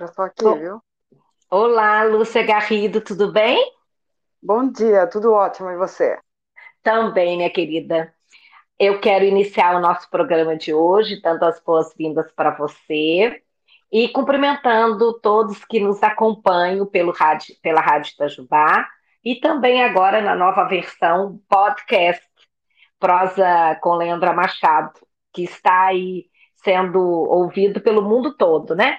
Já estou aqui, oh. viu? Olá, Lúcia Garrido, tudo bem? Bom dia, tudo ótimo, e você? Também, minha querida. Eu quero iniciar o nosso programa de hoje, dando as boas-vindas para você e cumprimentando todos que nos acompanham pelo rádio, pela Rádio Itajubá e também agora na nova versão podcast Prosa com Leandra Machado, que está aí sendo ouvido pelo mundo todo, né?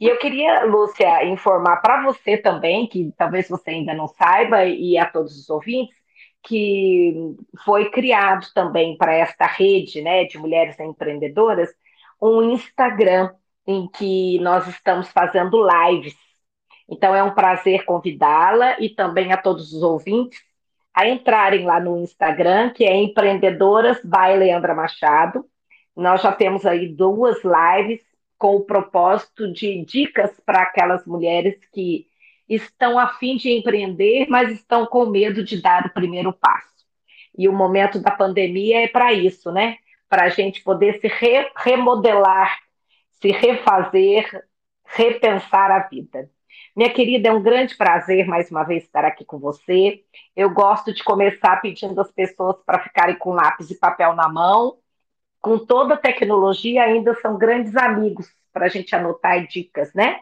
E eu queria, Lúcia, informar para você também, que talvez você ainda não saiba, e a todos os ouvintes, que foi criado também para esta rede né, de mulheres empreendedoras um Instagram em que nós estamos fazendo lives. Então é um prazer convidá-la e também a todos os ouvintes a entrarem lá no Instagram, que é Empreendedoras by Leandra Machado. Nós já temos aí duas lives com o propósito de dicas para aquelas mulheres que estão a fim de empreender, mas estão com medo de dar o primeiro passo. E o momento da pandemia é para isso, né? Para a gente poder se re remodelar, se refazer, repensar a vida. Minha querida, é um grande prazer mais uma vez estar aqui com você. Eu gosto de começar pedindo às pessoas para ficarem com lápis e papel na mão com toda a tecnologia, ainda são grandes amigos para a gente anotar dicas, né?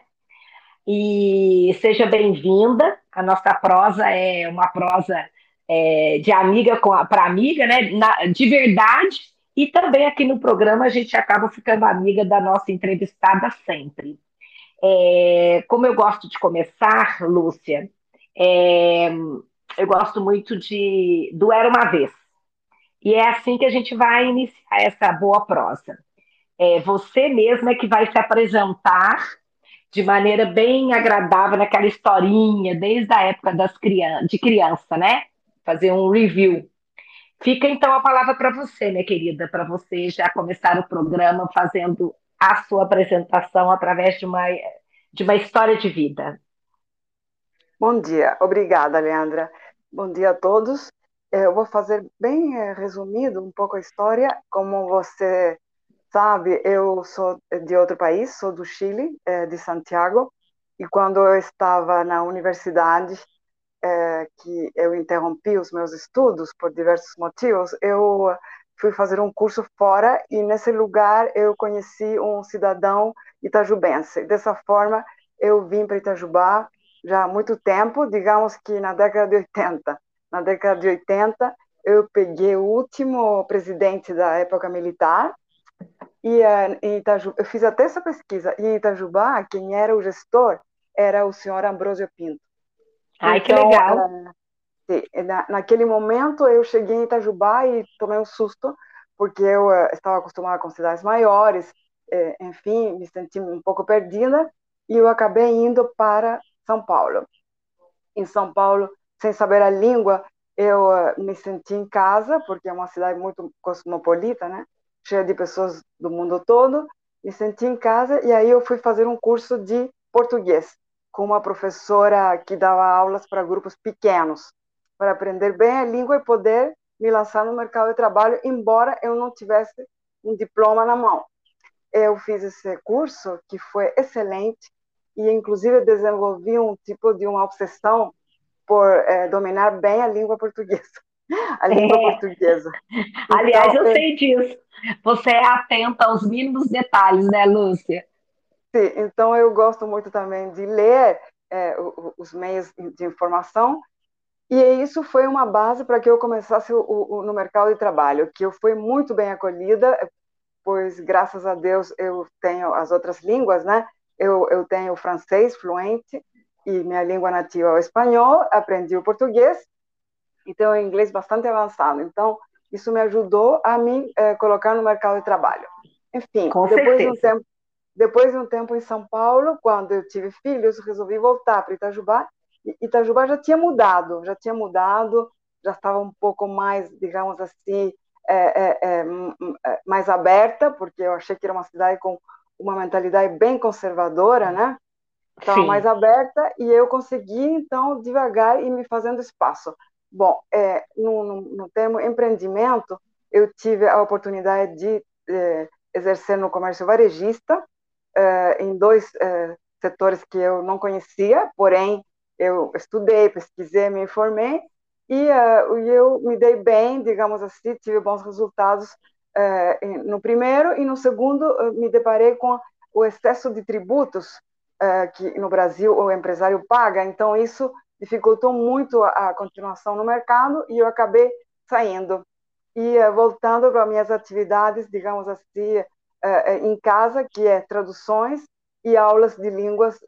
E seja bem-vinda. A nossa prosa é uma prosa é, de amiga para amiga, né? Na, de verdade. E também aqui no programa a gente acaba ficando amiga da nossa entrevistada sempre. É, como eu gosto de começar, Lúcia, é, eu gosto muito de do Era uma Vez. E é assim que a gente vai iniciar essa boa prosa. É você mesma que vai se apresentar de maneira bem agradável naquela historinha, desde a época das criança, de criança, né? Fazer um review. Fica então a palavra para você, minha querida, para você já começar o programa fazendo a sua apresentação através de uma, de uma história de vida. Bom dia, obrigada, Leandra. Bom dia a todos. É, eu vou fazer bem é, resumido um pouco a história. Como você sabe, eu sou de outro país, sou do Chile, é, de Santiago, e quando eu estava na universidade, que eu interrompi os meus estudos por diversos motivos, eu fui fazer um curso fora e nesse lugar eu conheci um cidadão itajubense. Dessa forma, eu vim para Itajubá já há muito tempo, digamos que na década de 80 na década de 80, eu peguei o último presidente da época militar e uh, em Itajubá, eu fiz até essa pesquisa. E em Itajubá, quem era o gestor era o senhor Ambrosio Pinto. Ai, então, que legal! Uh, na, naquele momento, eu cheguei em Itajubá e tomei um susto, porque eu uh, estava acostumada com cidades maiores, eh, enfim, me senti um pouco perdida, e eu acabei indo para São Paulo. Em São Paulo, sem saber a língua, eu uh, me senti em casa, porque é uma cidade muito cosmopolita, né? Cheia de pessoas do mundo todo. Me senti em casa e aí eu fui fazer um curso de português com uma professora que dava aulas para grupos pequenos, para aprender bem a língua e poder me lançar no mercado de trabalho, embora eu não tivesse um diploma na mão. Eu fiz esse curso que foi excelente e inclusive desenvolvi um tipo de uma obsessão por é, dominar bem a língua portuguesa. A língua é. portuguesa. Então, Aliás, eu é... sei disso. Você é atenta aos mínimos detalhes, né, Lúcia? Sim, então eu gosto muito também de ler é, os meios de informação e isso foi uma base para que eu começasse o, o, no mercado de trabalho, que eu fui muito bem acolhida, pois graças a Deus eu tenho as outras línguas, né? Eu, eu tenho francês fluente, e minha língua nativa é o espanhol, aprendi o português, então é inglês bastante avançado. Então, isso me ajudou a me eh, colocar no mercado de trabalho. Enfim, Com depois de, um tempo, depois de um tempo em São Paulo, quando eu tive filhos, resolvi voltar para Itajubá. Itajubá já tinha mudado, já tinha mudado, já estava um pouco mais, digamos assim, é, é, é, mais aberta, porque eu achei que era uma cidade com uma mentalidade bem conservadora, né? Estava mais aberta e eu consegui, então, devagar e me fazendo espaço. Bom, é, no, no, no termo empreendimento, eu tive a oportunidade de é, exercer no comércio varejista é, em dois é, setores que eu não conhecia, porém eu estudei, pesquisei, me informei e uh, eu me dei bem, digamos assim, tive bons resultados uh, no primeiro e no segundo me deparei com o excesso de tributos que no Brasil o empresário paga, então isso dificultou muito a, a continuação no mercado e eu acabei saindo e voltando para minhas atividades, digamos assim, em casa, que é traduções e aulas de línguas,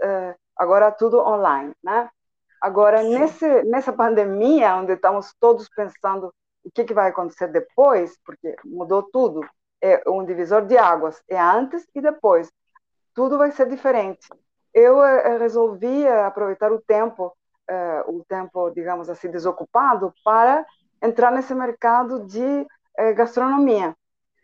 agora tudo online, né? Agora, nesse, nessa pandemia, onde estamos todos pensando o que, que vai acontecer depois, porque mudou tudo, é um divisor de águas, é antes e depois. Tudo vai ser diferente. Eu eh, resolvi eh, aproveitar o tempo, eh, o tempo, digamos assim, desocupado, para entrar nesse mercado de gastronomia.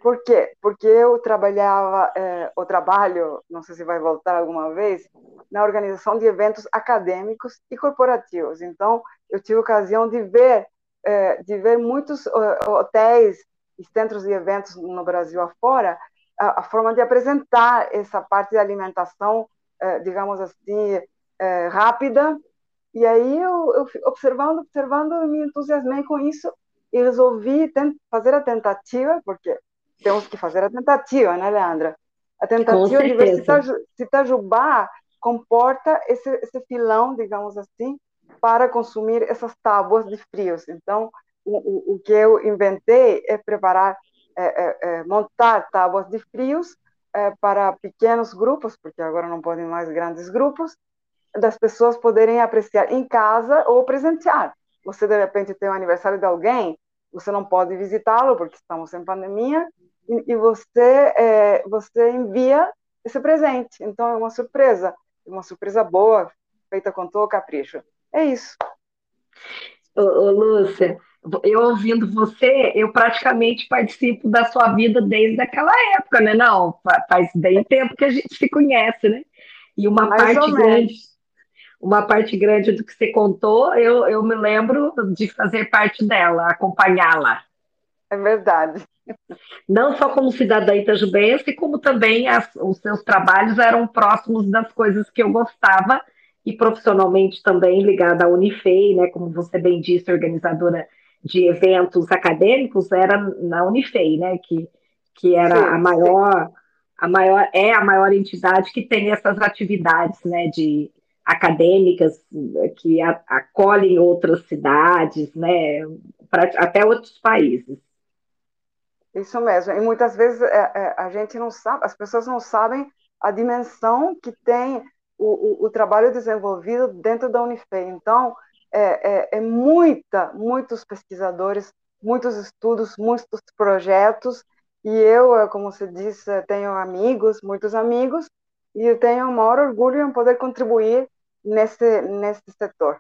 Por quê? Porque eu trabalhava, eh, o trabalho, não sei se vai voltar alguma vez, na organização de eventos acadêmicos e corporativos. Então, eu tive ocasião de ver, eh, de ver muitos hotéis e centros de eventos no Brasil afora, a, a forma de apresentar essa parte de alimentação, eh, digamos assim, eh, rápida. E aí, eu, eu observando, observando, me entusiasmei com isso e resolvi fazer a tentativa, porque temos que fazer a tentativa, né, Leandra? A tentativa de ver se Itajubá comporta esse, esse filão, digamos assim, para consumir essas tábuas de frios. Então, o, o, o que eu inventei é preparar, é, é, é, montar tábuas de frios é, para pequenos grupos, porque agora não podem mais grandes grupos, das pessoas poderem apreciar em casa ou presentear. Você, de repente, tem o aniversário de alguém, você não pode visitá-lo porque estamos em pandemia, e, e você, é, você envia esse presente. Então, é uma surpresa, uma surpresa boa, feita com todo capricho. É isso. Ô, ô, Lúcia, eu ouvindo você, eu praticamente participo da sua vida desde aquela época, né? Não, faz bem tempo que a gente se conhece, né? E uma Mais parte grande, uma parte grande do que você contou, eu, eu me lembro de fazer parte dela, acompanhá-la. É verdade não só como cidadã itajubense, como também as, os seus trabalhos eram próximos das coisas que eu gostava e profissionalmente também ligada à Unifei, né, como você bem disse, organizadora de eventos acadêmicos, era na Unifei, né, que, que era sim, a maior, sim. a maior, é a maior entidade que tem essas atividades, né, de acadêmicas que acolhem outras cidades, né, pra, até outros países. Isso mesmo. E muitas vezes é, é, a gente não sabe, as pessoas não sabem a dimensão que tem o, o, o trabalho desenvolvido dentro da Unifei. Então, é, é, é, muita, muitos pesquisadores, muitos estudos, muitos projetos. E eu, como você disse, tenho amigos, muitos amigos, e eu tenho o maior orgulho em poder contribuir nesse, nesse setor.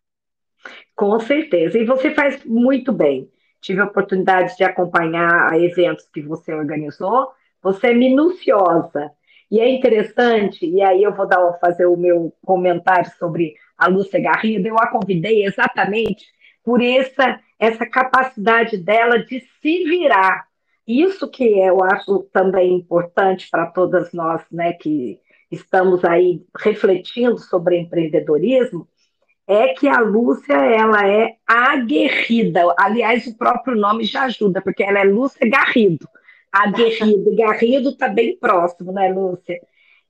Com certeza. E você faz muito bem tive a oportunidade de acompanhar eventos que você organizou. Você é minuciosa. E é interessante, e aí eu vou dar, fazer o meu comentário sobre a Lúcia Garrido, eu a convidei exatamente por essa, essa capacidade dela de se virar. Isso que eu acho também importante para todas nós, né, que estamos aí refletindo sobre empreendedorismo, é que a Lúcia ela é aguerrida. Aliás, o próprio nome já ajuda, porque ela é Lúcia Garrido. Aguerrido, Garrido está bem próximo, né, Lúcia?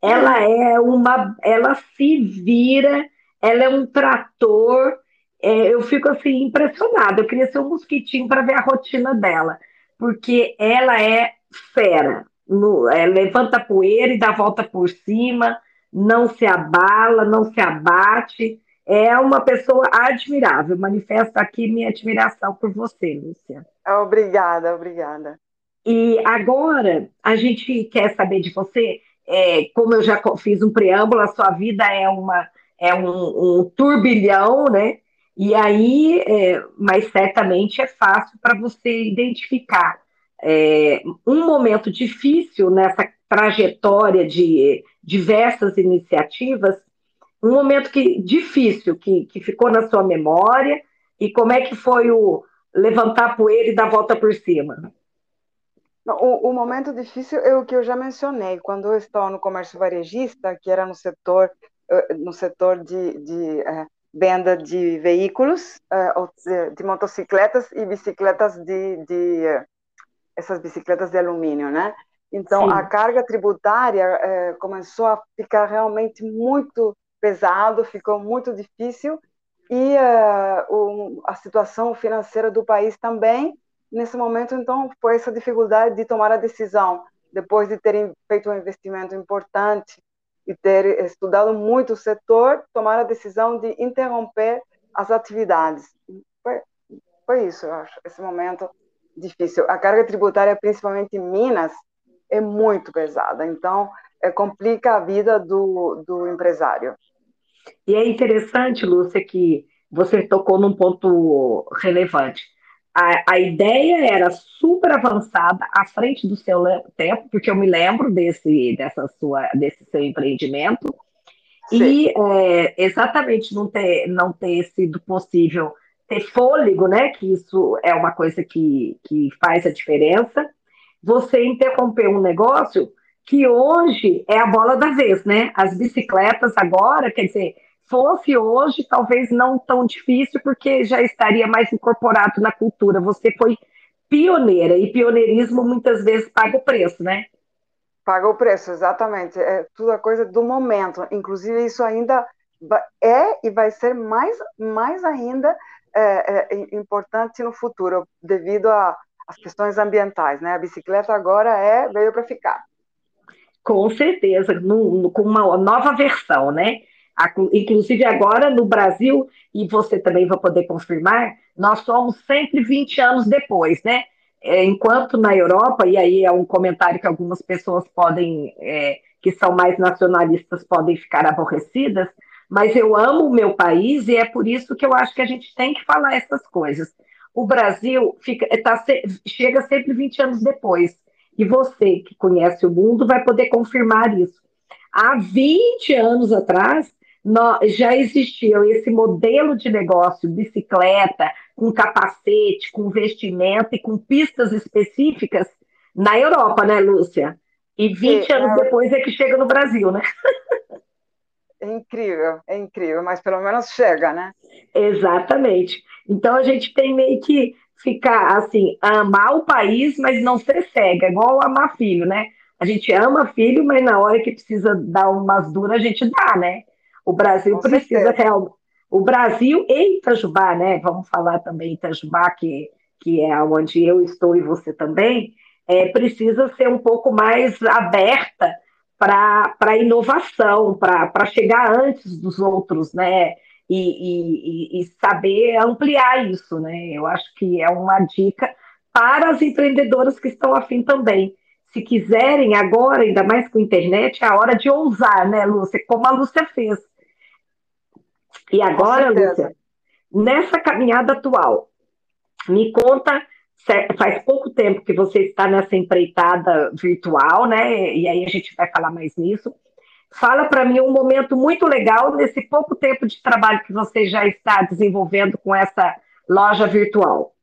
Ela é uma, ela se vira, ela é um trator. É, eu fico assim impressionada. Eu queria ser um mosquitinho para ver a rotina dela, porque ela é fera. No, é, levanta poeira e dá volta por cima, não se abala, não se abate é uma pessoa admirável. Manifesto aqui minha admiração por você, Lúcia. Obrigada, obrigada. E agora a gente quer saber de você, é, como eu já fiz um preâmbulo, a sua vida é uma é um, um turbilhão, né? E aí, é, mas certamente é fácil para você identificar é, um momento difícil nessa trajetória de diversas iniciativas um momento que difícil que, que ficou na sua memória e como é que foi o levantar poeira e dar volta por cima? O, o, momento difícil é o que eu já mencionei, quando eu estava no comércio varejista, que era no setor no setor de, de venda de veículos, de, motocicletas e bicicletas de, de essas bicicletas de alumínio, né? Então, Sim. a carga tributária começou a ficar realmente muito pesado, ficou muito difícil e o, a situação financeira do país também, nesse momento, então, foi essa dificuldade de tomar a decisão, depois de terem feito um investimento importante e ter estudado muito o setor, tomar a decisão de interromper as atividades. Foi, foi isso, eu acho, esse momento difícil. A carga tributária, principalmente em Minas, é muito pesada, então é, complica a vida do, do empresário. E é interessante, Lúcia, que você tocou num ponto relevante. A, a ideia era super avançada, à frente do seu tempo, porque eu me lembro desse, dessa sua, desse seu empreendimento, Sim. e é, exatamente não ter, não ter sido possível ter fôlego, né? Que isso é uma coisa que, que faz a diferença. Você interrompeu um negócio que hoje é a bola da vez, né? As bicicletas agora, quer dizer, fosse hoje, talvez não tão difícil, porque já estaria mais incorporado na cultura. Você foi pioneira, e pioneirismo muitas vezes paga o preço, né? Paga o preço, exatamente. É tudo a coisa do momento. Inclusive, isso ainda é e vai ser mais, mais ainda é, é, importante no futuro, devido às questões ambientais, né? A bicicleta agora é veio para ficar. Com certeza, no, no, com uma nova versão, né? Inclusive agora no Brasil, e você também vai poder confirmar, nós somos sempre 20 anos depois, né? É, enquanto na Europa, e aí é um comentário que algumas pessoas podem, é, que são mais nacionalistas, podem ficar aborrecidas, mas eu amo o meu país e é por isso que eu acho que a gente tem que falar essas coisas. O Brasil fica, tá, chega sempre 20 anos depois. E você, que conhece o mundo, vai poder confirmar isso. Há 20 anos atrás, já existia esse modelo de negócio, bicicleta, com capacete, com vestimenta e com pistas específicas na Europa, né, Lúcia? E 20 é, anos é... depois é que chega no Brasil, né? É incrível, é incrível, mas pelo menos chega, né? Exatamente. Então a gente tem meio que ficar assim, amar o país, mas não ser cega, igual amar filho, né? A gente ama filho, mas na hora que precisa dar umas duras, a gente dá, né? O Brasil Com precisa realmente. O Brasil e Itajubá, né? Vamos falar também Itajubá, que, que é onde eu estou e você também, é, precisa ser um pouco mais aberta para a inovação, para chegar antes dos outros, né? e, e, e saber ampliar isso, né? Eu acho que é uma dica para as empreendedoras que estão afim também. Se quiserem agora, ainda mais com a internet, é a hora de ousar, né, Lúcia? Como a Lúcia fez. E agora, Lúcia, nessa caminhada atual, me conta, faz pouco tempo que você está nessa empreitada virtual, né? E aí a gente vai falar mais nisso. Fala para mim um momento muito legal nesse pouco tempo de trabalho que você já está desenvolvendo com essa loja virtual.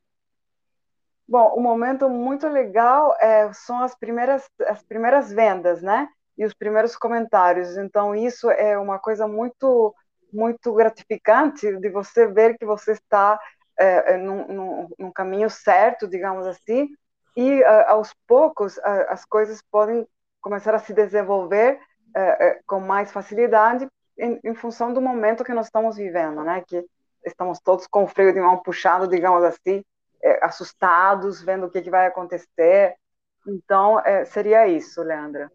Bom, o um momento muito legal é, são as primeiras, as primeiras vendas, né? E os primeiros comentários. Então, isso é uma coisa muito, muito gratificante de você ver que você está é, num, num, num, caminho certo, digamos assim, e aos poucos as coisas podem começar a se desenvolver é, com mais facilidade em, em, função do momento que nós estamos vivendo, né? Que estamos todos com o freio de mão puxado, digamos assim, é, assustados, vendo o que, que vai acontecer. Então, seria isso, Leandra.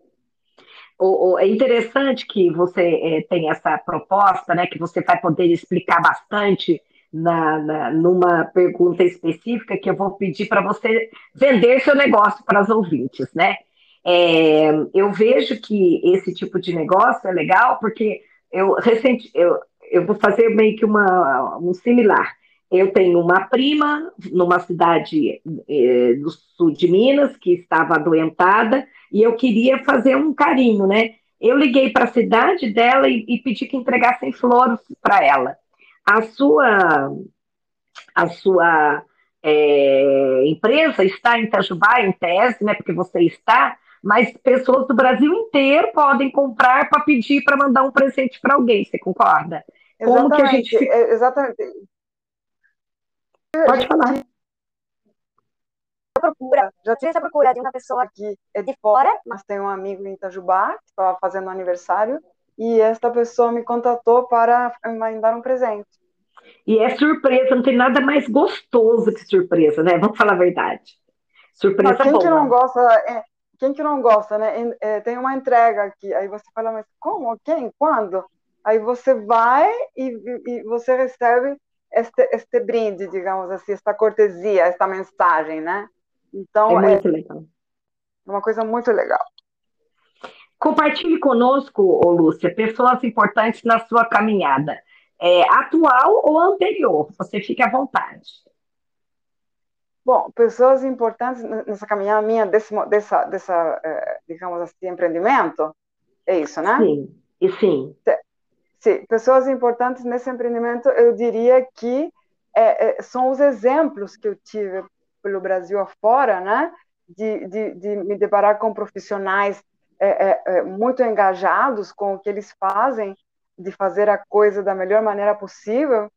O, o, é interessante que você é, tem essa proposta, né? Que você vai poder explicar bastante na, na, numa pergunta específica que eu vou pedir para você vender seu negócio para os ouvintes, né? É, eu vejo que esse tipo de negócio é legal porque eu recente eu, eu vou fazer meio que uma, um similar. Eu tenho uma prima numa cidade é, do sul de Minas que estava adoentada e eu queria fazer um carinho, né? Eu liguei para a cidade dela e, e, pedi que entregassem flores para ela. A sua, a sua é, empresa está em Itajubá, em tese, né? Porque você está, mas pessoas do Brasil inteiro podem comprar para pedir para mandar um presente para alguém, você concorda? Como exatamente, que a gente fica... É, exatamente. Pode falar. Procura, já tive essa procura de uma pessoa que é de fora, mas tem um amigo em Itajubá que estava fazendo aniversário e esta pessoa me contatou para me dar um presente. E é surpresa, não tem nada mais gostoso que surpresa, né? Vamos falar a verdade. Surpresa mas quem boa. que não gosta, é, quem que não gosta, né? É, tem uma entrega aqui, aí você fala, mas como? Quem? Quando? Aí você vai e, e você recebe este, este brinde, digamos assim, esta cortesia, esta mensagem, né? Então, é muito é legal. uma coisa muito legal. Compartilhe conosco, ô Lúcia, pessoas importantes na sua caminhada, é, atual ou anterior, você fique à vontade. Bom, pessoas importantes nessa caminhada minha, desse, dessa, dessa, é, digamos assim, empreendimento, é isso, né? Sim, e sim. Sim, pessoas importantes nesse empreendimento, eu diria que é, é, são os exemplos que eu tive pelo Brasil afora, né? De, de, de me deparar com profissionais é, é, é, muito engajados com o que eles fazem, de fazer a coisa da melhor maneira possível.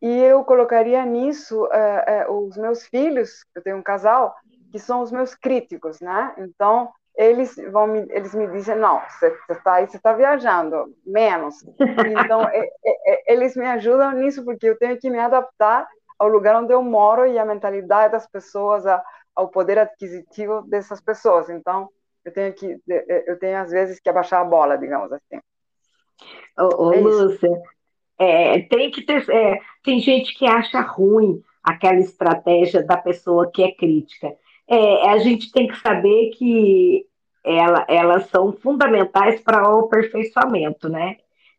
E eu colocaria nisso é, os meus filhos, eu tenho um casal, que são os meus críticos, né? Então, eles vão me, eles me dizem não você está aí você está viajando menos então é, é, eles me ajudam nisso porque eu tenho que me adaptar ao lugar onde eu moro e à mentalidade das pessoas a, ao poder adquisitivo dessas pessoas. Então eu tenho que eu tenho às vezes que abaixar a bola digamos assim. Ô, ô é Lúcia é, tem que ter é, tem gente que acha ruim aquela estratégia da pessoa que é crítica. É, a gente tem que saber que ela, elas são fundamentais para o aperfeiçoamento, né?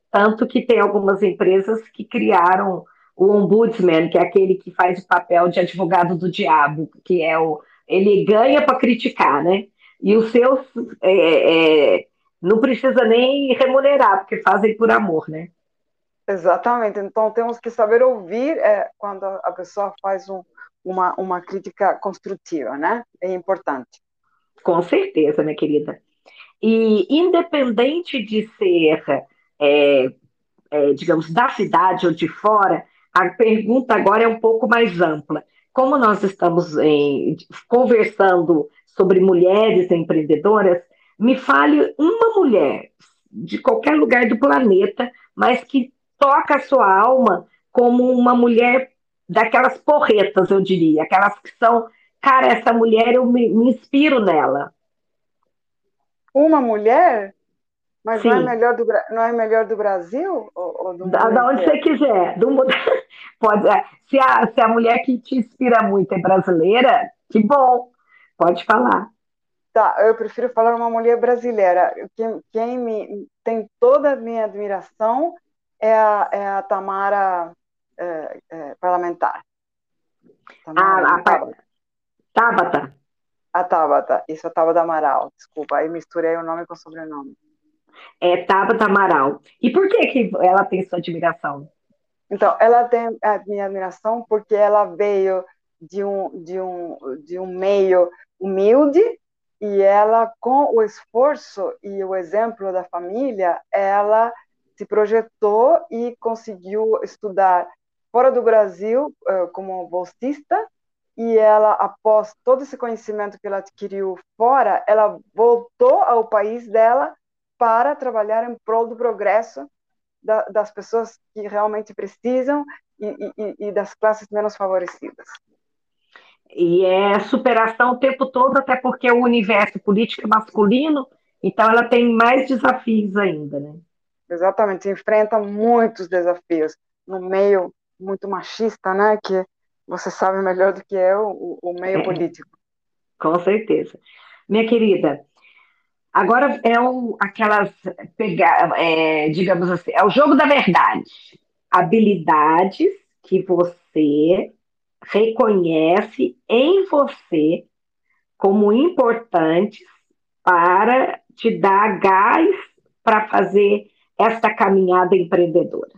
Tanto que tem algumas empresas que criaram o ombudsman, que é aquele que faz o papel de advogado do diabo, que é o ele ganha para criticar, né? E os seus é, é, não precisa nem remunerar, porque fazem por amor, né? Exatamente. Então temos que saber ouvir é, quando a pessoa faz um, uma, uma crítica construtiva, né? É importante. Com certeza, minha querida. E independente de ser, é, é, digamos, da cidade ou de fora, a pergunta agora é um pouco mais ampla. Como nós estamos em, conversando sobre mulheres empreendedoras, me fale uma mulher de qualquer lugar do planeta, mas que toca a sua alma como uma mulher daquelas porretas, eu diria, aquelas que são, cara, essa mulher eu me, me inspiro nela. Uma mulher? Mas não é, melhor do, não é melhor do Brasil? Ou, ou do da, da onde você quiser. Do, pode, é, se, a, se a mulher que te inspira muito é brasileira, que bom, pode falar. Tá, eu prefiro falar uma mulher brasileira. Quem, quem me, tem toda a minha admiração é a, é a Tamara é, é, parlamentar. Tamara, ah, a, a Tabata. A Tabata, isso é Tabata Amaral, desculpa, aí misturei o nome com o sobrenome. É Tabata Amaral. E por que, que ela tem sua admiração? Então, ela tem a minha admiração porque ela veio de um, de um, de um meio humilde e ela, com o esforço e o exemplo da família, ela se projetou e conseguiu estudar fora do Brasil uh, como bolsista e ela, após todo esse conhecimento que ela adquiriu fora, ela voltou ao país dela para trabalhar em prol do progresso da, das pessoas que realmente precisam e, e, e, das classes menos favorecidas. E é superação o tempo todo, até porque o universo político é masculino, então ela tem mais desafios ainda, né? Exatamente, enfrenta muitos desafios no meio muito machista, né? Que você sabe melhor do que eu o, o meio é, político. Com certeza. Minha querida, agora é o, aquelas, pegar, é, digamos assim, é o jogo da verdade. Habilidades que você reconhece em você como importantes para te dar gás para fazer essa caminhada empreendedora.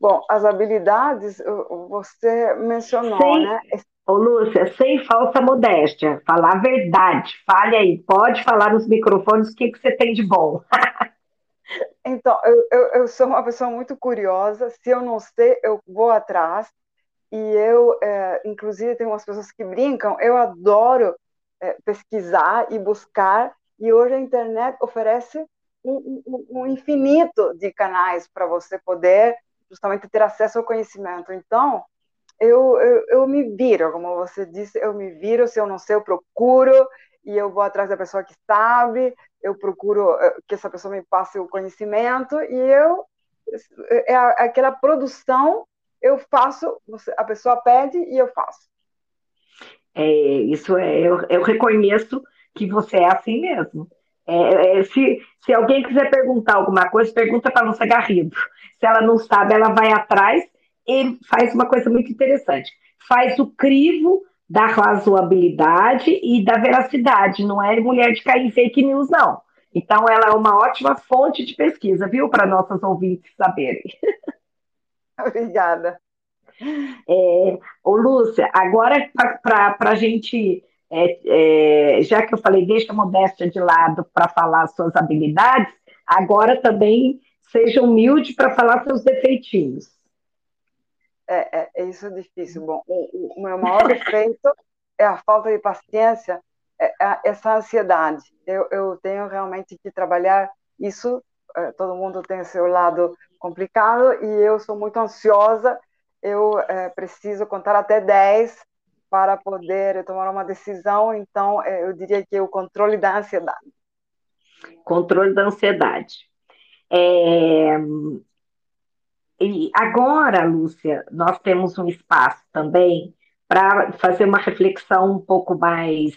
Bom, as habilidades você mencionou, sem, né? Ô, Lúcia, sem falsa modéstia, falar a verdade. Fale aí, pode falar nos microfones o que, que você tem de bom. então, eu, eu, eu, sou uma pessoa muito curiosa. Se eu não sei, eu vou atrás. E eu, é, inclusive, tem umas pessoas que brincam. Eu adoro é, pesquisar e buscar. E hoje a internet oferece um, um, um infinito de canais para você poder justamente ter acesso ao conhecimento. Então, eu, eu, eu me viro, como você disse, eu me viro, se eu não sei, eu procuro, e eu vou atrás da pessoa que sabe, eu procuro eh, que essa pessoa me passe o conhecimento, e eu, é aquela produção, eu faço, a pessoa pede e eu faço. É, isso é, eu, eu reconheço que você é assim mesmo. É, é, se, se alguém quiser perguntar alguma coisa, pergunta para a Lúcia Garrido. Se ela não sabe, ela vai atrás ele faz uma coisa muito interessante. Faz o crivo da razoabilidade e da veracidade. Não é mulher de cair em fake news, não. Então, ela é uma ótima fonte de pesquisa, viu, para nossas ouvintes saberem. Obrigada. É, ô, Lúcia, agora para a gente, é, é, já que eu falei, deixa a modéstia de lado para falar suas habilidades, agora também seja humilde para falar seus defeitinhos é, é, isso é difícil. Bom, o, o, meu maior defeito é a falta de paciência, é, é essa ansiedade. Eu, eu tenho realmente que trabalhar isso. É, todo mundo tem seu lado complicado e eu sou muito ansiosa. Eu é, preciso contar até 10 para poder tomar uma decisão. Então, é, eu diria que é o controle da ansiedade. Controle da ansiedade. É, e agora, Lúcia, nós temos um espaço também para fazer uma reflexão um pouco mais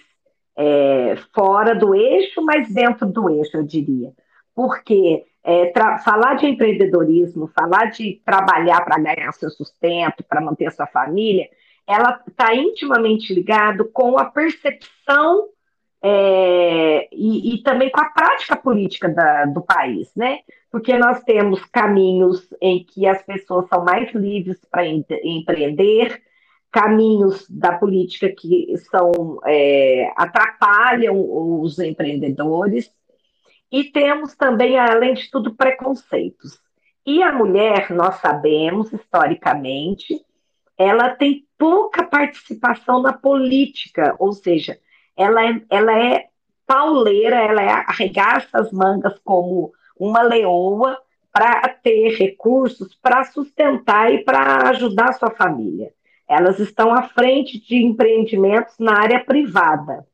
é, fora do eixo, mas dentro do eixo, eu diria. Porque é, falar de empreendedorismo, falar de trabalhar para ganhar seu sustento, para manter sua família, ela está intimamente ligado com a percepção é, e, e, também com a prática política da, do país, né? Porque nós temos caminhos em que as pessoas são mais livres para empreender, caminhos da política que são é, atrapalham os empreendedores, e temos também, além de tudo, preconceitos. E a mulher, nós sabemos historicamente, ela tem pouca participação na política, ou seja, ela é, ela é pauleira, ela é, arregaça as mangas como uma leoa para ter recursos para sustentar e para ajudar sua família. Elas estão à frente de empreendimentos na área privada.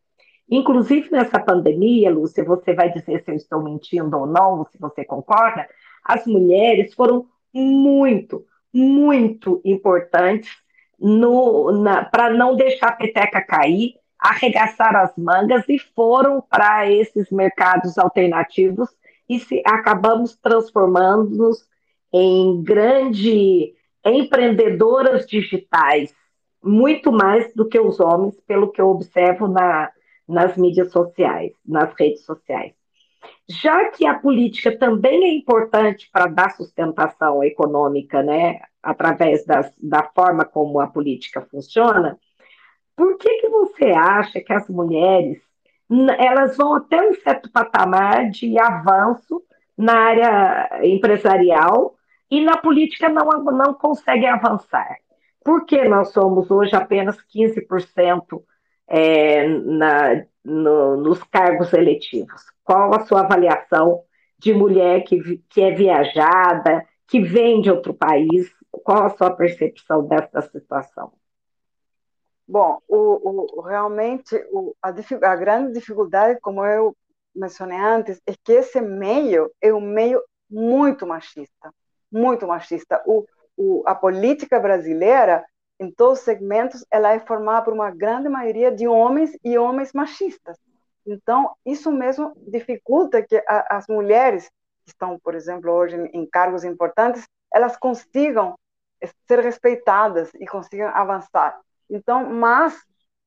Inclusive nessa pandemia, Lúcia, você vai dizer se eu estou mentindo ou não, se você concorda, as mulheres foram muito, muito importantes para não deixar a peteca cair, arregaçaram as mangas e foram para esses mercados alternativos e se, acabamos transformando-nos em grandes empreendedoras digitais, muito mais do que os homens, pelo que eu observo na, nas mídias sociais, nas redes sociais. Já que a política também é importante para dar sustentação econômica, né, através das, da forma como a política funciona, por que, que você acha que as mulheres elas vão até um certo patamar de avanço na área empresarial e na política não, não conseguem avançar? Por que nós somos hoje apenas 15% é, na, no, nos cargos eletivos? Qual a sua avaliação de mulher que, que é viajada, que vem de outro país? Qual a sua percepção dessa situação? Bom, o, o, realmente o, a, a, grande dificuldade, como eu mencionei antes, é que esse meio é um meio muito machista, muito machista. A política brasileira, em todos os segmentos, ela é formada por uma grande maioria de homens e homens machistas. Então, isso mesmo dificulta que a, as mulheres que estão, por exemplo, hoje em cargos importantes, elas consigam ser respeitadas e consigam avançar. Então, mas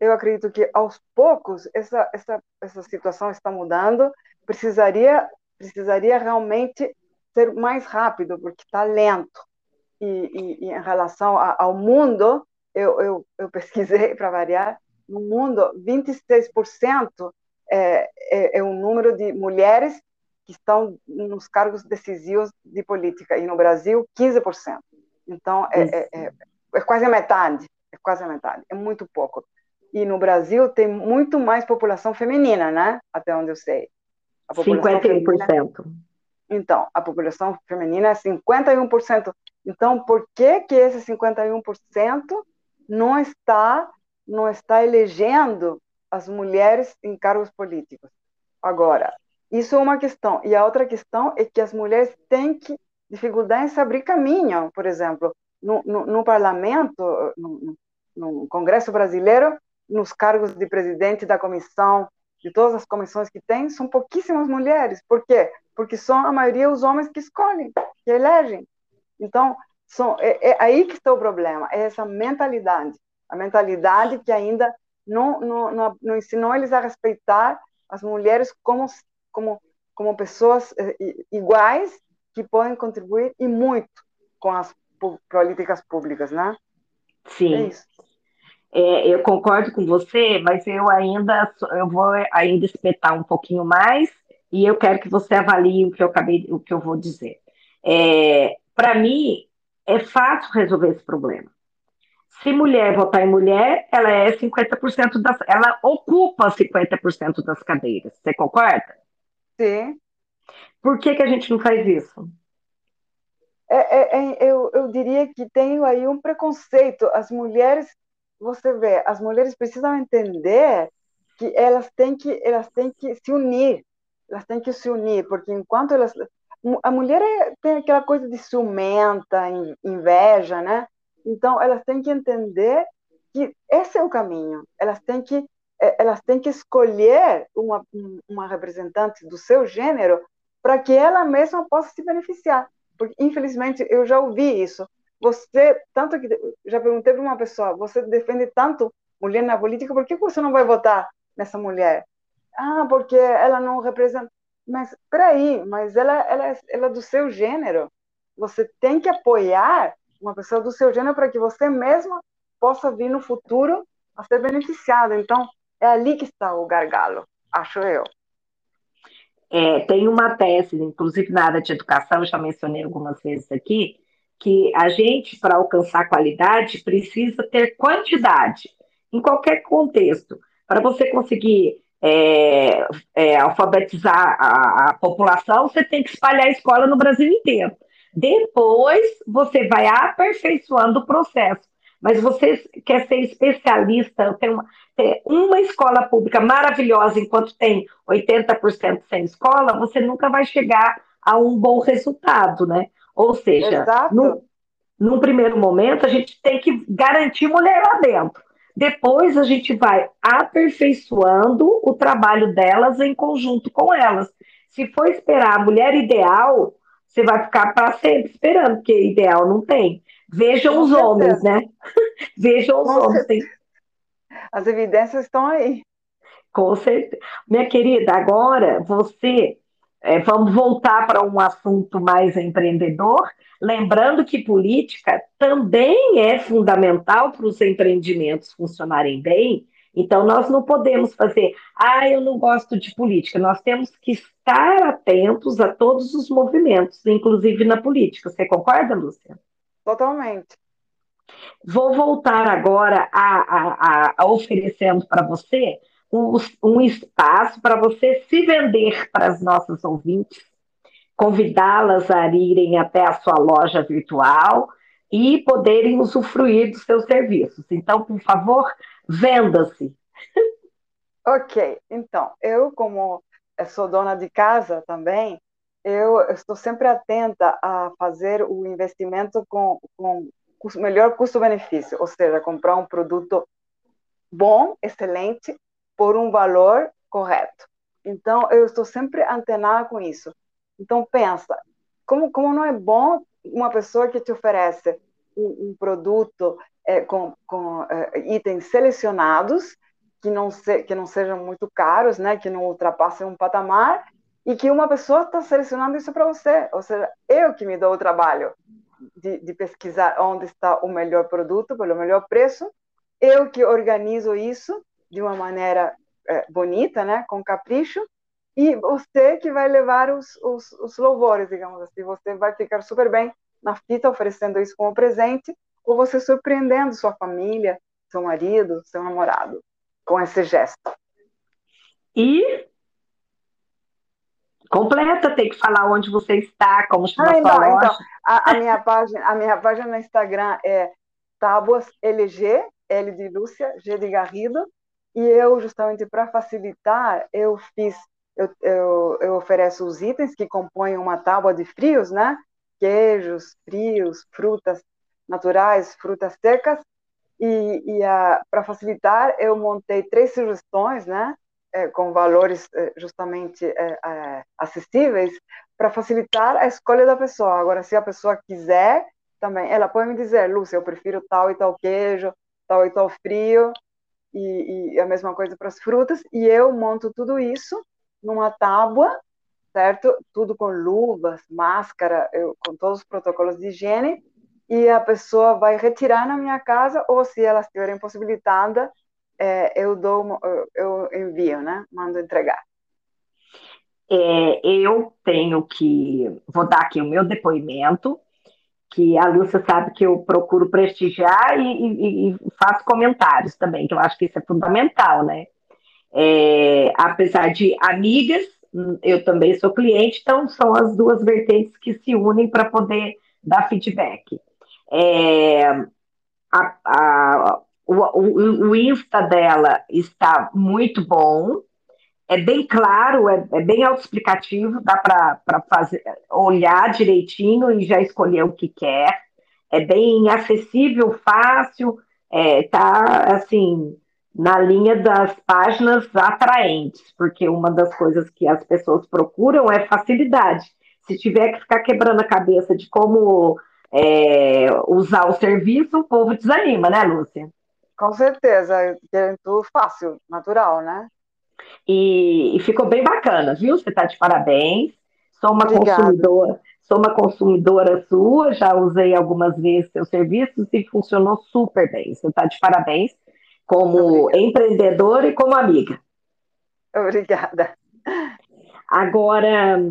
eu acredito que aos poucos essa essa essa situação está mudando. Precisaria precisaria realmente ser mais rápido porque está lento e, e, e, em relação a, ao mundo eu, eu, eu pesquisei para variar, no mundo, 26% é, é, é o número de mulheres que estão nos cargos decisivos de política, e no Brasil, 15%. Então, é, é, é, é, quase a metade, é quase a metade, é muito pouco. E no Brasil tem muito mais população feminina, né? Até onde eu sei. A 51%. Feminina, então, a população feminina é 51%. Então, por que que esse 51% não está não está elegendo as mulheres em cargos políticos? Agora, isso é uma questão. E a outra questão é que as mulheres têm que dificuldade em se abrir caminho. Por exemplo, no, no, no parlamento, no, no Congresso brasileiro, nos cargos de presidente da comissão, de todas as comissões que tem, são pouquíssimas mulheres. Por quê? Porque são a maioria os homens que escolhem, que elegem. Então, são, é, é aí que está o problema, é essa mentalidade. A mentalidade que ainda não, não, não, não ensinou eles a respeitar as mulheres como, como, como pessoas eh, iguais que podem contribuir e muito com as políticas públicas, né? Sim. É isso. É, eu concordo com você, mas eu ainda eu vou ainda espetar um pouquinho mais e eu quero que você avalie o que eu acabei, o que eu vou dizer. É, Para mim é fácil resolver esse problema. Se mulher votar em mulher, ela é 50% das, ela ocupa 50% das cadeiras. Você concorda? Sim. Por que, que a gente não faz isso? É, é, é, eu, eu diria que tem aí um preconceito. As mulheres, você vê, as mulheres precisam entender que elas têm que elas têm que se unir, elas têm que se unir, porque enquanto elas a mulher é, tem aquela coisa de ciumenta, inveja, né? Então elas têm que entender que esse é o caminho. Elas têm que é, elas têm que escolher uma, uma representante do seu gênero para que ela mesma possa se beneficiar. Porque, infelizmente, eu já ouvi isso. Você, tanto que já perguntei para uma pessoa, você defende tanto mulher na política, por que você não vai votar nessa mulher? Ah, porque ela não representa. Mas, peraí, mas ela, ela, ela é do seu gênero. Você tem que apoiar uma pessoa do seu gênero para que você mesma possa vir no futuro a ser beneficiada. Então, é ali que está o gargalo, acho eu. É, tem uma tese, inclusive na área de educação, eu já mencionei algumas vezes aqui, que a gente, para alcançar qualidade, precisa ter quantidade, em qualquer contexto. Para você conseguir é, é, alfabetizar a, a, população, você tem que espalhar a escola no Brasil inteiro. Depois, você vai aperfeiçoando o processo. Mas você quer ser especialista, tem uma, ter uma escola pública maravilhosa enquanto tem 80% sem escola, você nunca vai chegar a um bom resultado, né? Ou seja, no, num primeiro momento, a gente tem que garantir mulher lá dentro. Depois, a gente vai aperfeiçoando o trabalho delas em conjunto com elas. Se for esperar a mulher ideal, você vai ficar para sempre esperando, porque ideal não tem. Vejam os homens, né? Vejam os homens. Tem, as evidências estão aí. Com certeza. Minha querida, agora você. É, vamos voltar para um assunto mais empreendedor, lembrando que política também é fundamental para os empreendimentos funcionarem bem. Então, nós não podemos fazer, ah, eu não gosto de política. Nós temos que estar atentos a todos os movimentos, inclusive na política. Você concorda, Lúcia? Totalmente. Vou voltar agora a, a, a oferecendo para você um, um espaço para você se vender para as nossas ouvintes, convidá-las a irem até a sua loja virtual e poderem usufruir dos seus serviços. Então, por favor, venda-se. Ok, então, eu, como sou dona de casa também, eu estou sempre atenta a fazer o investimento com, com melhor custo-benefício, ou seja, comprar um produto bom, excelente, por um valor correto. Então, eu estou sempre antenada com isso. Então, pensa, como, como não é bom uma pessoa que te oferece um, um produto é, com, com é, itens selecionados, que não, se, que não sejam muito caros, né, que não ultrapassem um patamar, e que uma pessoa está selecionando isso para você, ou seja, eu que me dou o trabalho de, de, pesquisar onde está o melhor produto pelo melhor preço. Eu que organizo isso de uma maneira é, bonita, né, com capricho, e você que vai levar os, os, os louvores, digamos assim. Você vai ficar super bem na fita oferecendo isso como presente, ou você surpreendendo sua família, seu marido, seu namorado, com esse gesto. E completa, tem que falar onde você está, como chama ah, então, loja. Então, a, a, minha página, a minha página no Instagram é Tábuas LG, L de Lúcia, G de Garrido, e eu, justamente para facilitar, eu fiz, eu, eu, eu ofereço os itens que compõem uma tábua de frios, né? Queijos, frios, frutas naturais, frutas secas, e, e para facilitar, eu montei três sugestões, né? É, com valores é, justamente é, é acessíveis, para facilitar a escolha da pessoa. Agora, se a pessoa quiser, também, ela pode me dizer, Lúcia, eu prefiro tal e tal queijo, tal e tal frio, e, e a mesma coisa para as frutas, e eu monto tudo isso numa tábua, certo? Tudo com luvas, máscara, eu, com todos os protocolos de higiene, e a pessoa vai retirar na minha casa, ou se ela estiver impossibilitada, é, eu dou, eu envio, né? Mando entregar. É, eu tenho que, vou dar aqui o meu depoimento, que a Lúcia sabe que eu procuro prestigiar e, e, e faço comentários também, que eu acho que isso é fundamental, né? É, apesar de amigas, eu também sou cliente, então são as duas vertentes que se unem para poder dar feedback. É, a, a, o, o, o Insta dela está muito bom, é bem claro, é, é bem autoexplicativo, dá para olhar direitinho e já escolher o que quer. É bem acessível, fácil, é, tá assim na linha das páginas atraentes, porque uma das coisas que as pessoas procuram é facilidade. Se tiver que ficar quebrando a cabeça de como é, usar o serviço, o povo desanima, né, Lúcia? Com certeza, é tudo fácil, natural, né? E, e ficou bem bacana, viu? Você está de parabéns. Sou uma Obrigada. consumidora, sou uma consumidora sua, já usei algumas vezes seus serviços e funcionou super bem. Você está de parabéns como Obrigada. empreendedora e como amiga. Obrigada. Agora,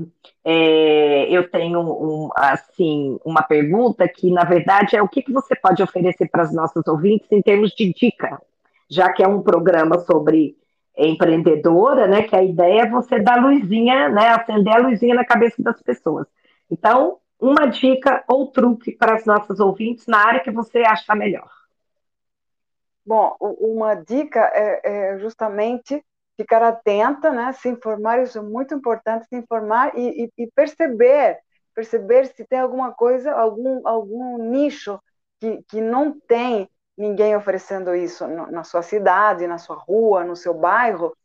é, eu tenho um, assim uma pergunta que, na verdade, é o que, que você pode oferecer para os nossos ouvintes em termos de dica, já que é um programa sobre empreendedora, né? Que a ideia é você dar luzinha, né? Acender a luzinha na cabeça das pessoas. Então, uma dica ou truque para as nossas ouvintes na área que você acha melhor. Bom, uma dica é, é justamente ficar atenta, né? Se informar, isso é muito importante, se informar e, e, e perceber, perceber se tem alguma coisa, algum algum nicho que, que não tem ninguém oferecendo isso na sua cidade, na sua rua, no seu bairro,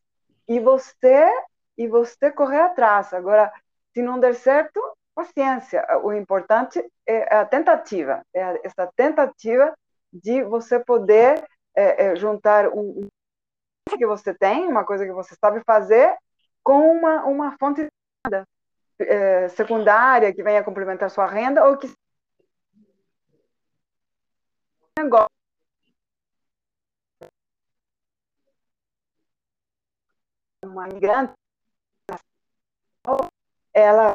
e você e você correr atrás. Agora, se não der certo, paciência. O importante é a tentativa, é essa tentativa de você poder é, é, juntar um, um que você tem, uma coisa que você sabe fazer, com uma, uma fonte é, secundária que venha complementar sua renda ou que negócio uma imigrante, ela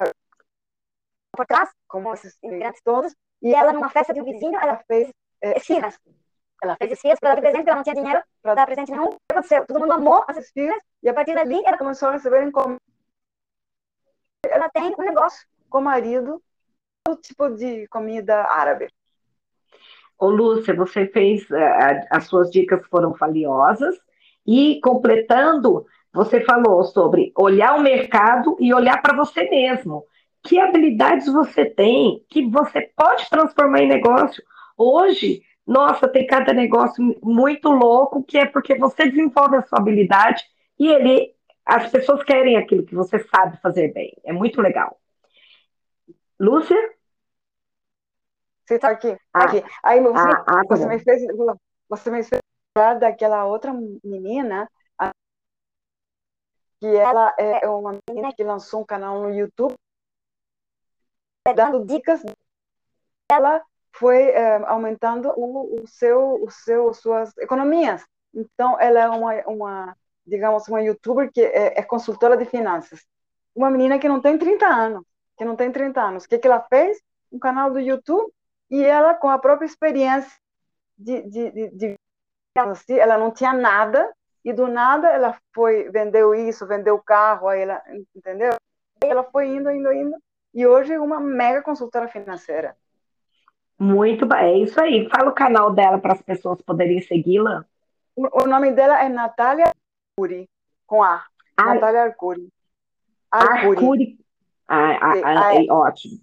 por trás, como esses imigrantes todos, e ela, numa festa de um vizinho, ela fez é, esfirras. Ela fez esfirras para dar presente, porque ela não tinha dinheiro para dar presente nenhum. O que aconteceu? Todo mundo amou as esfirras, e a partir dali ela começou a receber encomenda. Ela tem um negócio com o marido, todo tipo de comida árabe. Ô, Lúcia, você fez, uh, as suas dicas foram valiosas, e completando, você falou sobre olhar o mercado e olhar para você mesmo. Que habilidades você tem que você pode transformar em negócio? Hoje, nossa, tem cada negócio muito louco que é porque você desenvolve a sua habilidade e ele, as pessoas querem aquilo que você sabe fazer bem. É muito legal. Lúcia? Você está aqui. Ah, aqui. Aí você, ah, ah, tá você me fez, você me fez daquela outra menina que ela é uma menina que lançou um canal no YouTube dando dicas ela foi é, aumentando o, o, seu, o seu, suas economias. Então, ela é uma, uma digamos, uma youtuber que é, é, consultora de finanças. Uma menina que não tem 30 anos, que não tem 30 anos. O que, que ela fez? Um canal do YouTube e ela, com a própria experiência de, de, de, de assim, ela não tinha nada e do nada ela foi, vendeu isso, vendeu o carro, aí ela, entendeu? Ela foi indo, indo, indo e hoje é uma mega consultora financeira. Muito bem, é isso aí. Fala o canal dela para as pessoas poderem segui-la. O, o nome dela é Natália Arcuri, com A. Ar... Natália Arcuri. Arcuri. Arcuri. Ah, ah, ah, é, ótimo.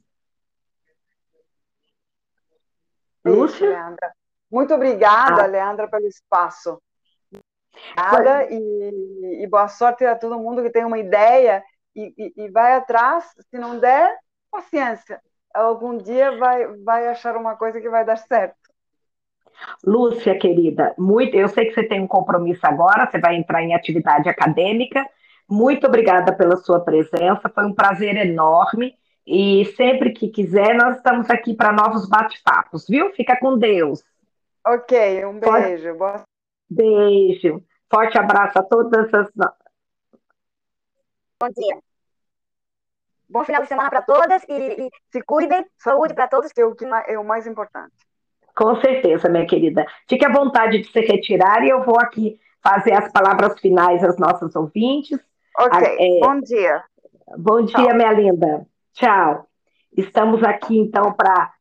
Lúcia? Leandra. Muito obrigada, ah. Leandra, pelo espaço. Obrigada e, e, boa sorte a todo mundo que tem uma ideia e, e, e vai atrás. Se não der, paciência. Algum dia vai, vai achar uma coisa que vai dar certo. Lúcia, querida, muito, eu sei que você tem um compromisso agora, você vai entrar em atividade acadêmica. Muito obrigada pela sua presença, foi um prazer enorme. E sempre que quiser, nós estamos aqui para novos bate-papos, viu? Fica com Deus. Ok, um beijo. Boa... Beijo. Forte abraço a todas as. Bom dia. Bom final de semana para todas e, e, se cuidem. Saúde para todos, que é o que é o mais importante. Com certeza, minha querida. Fique à vontade de se retirar e eu vou aqui fazer as palavras finais aos nossos ouvintes. Ok, é... bom dia. Bom dia, Tchau. minha linda. Tchau. Estamos aqui, então, para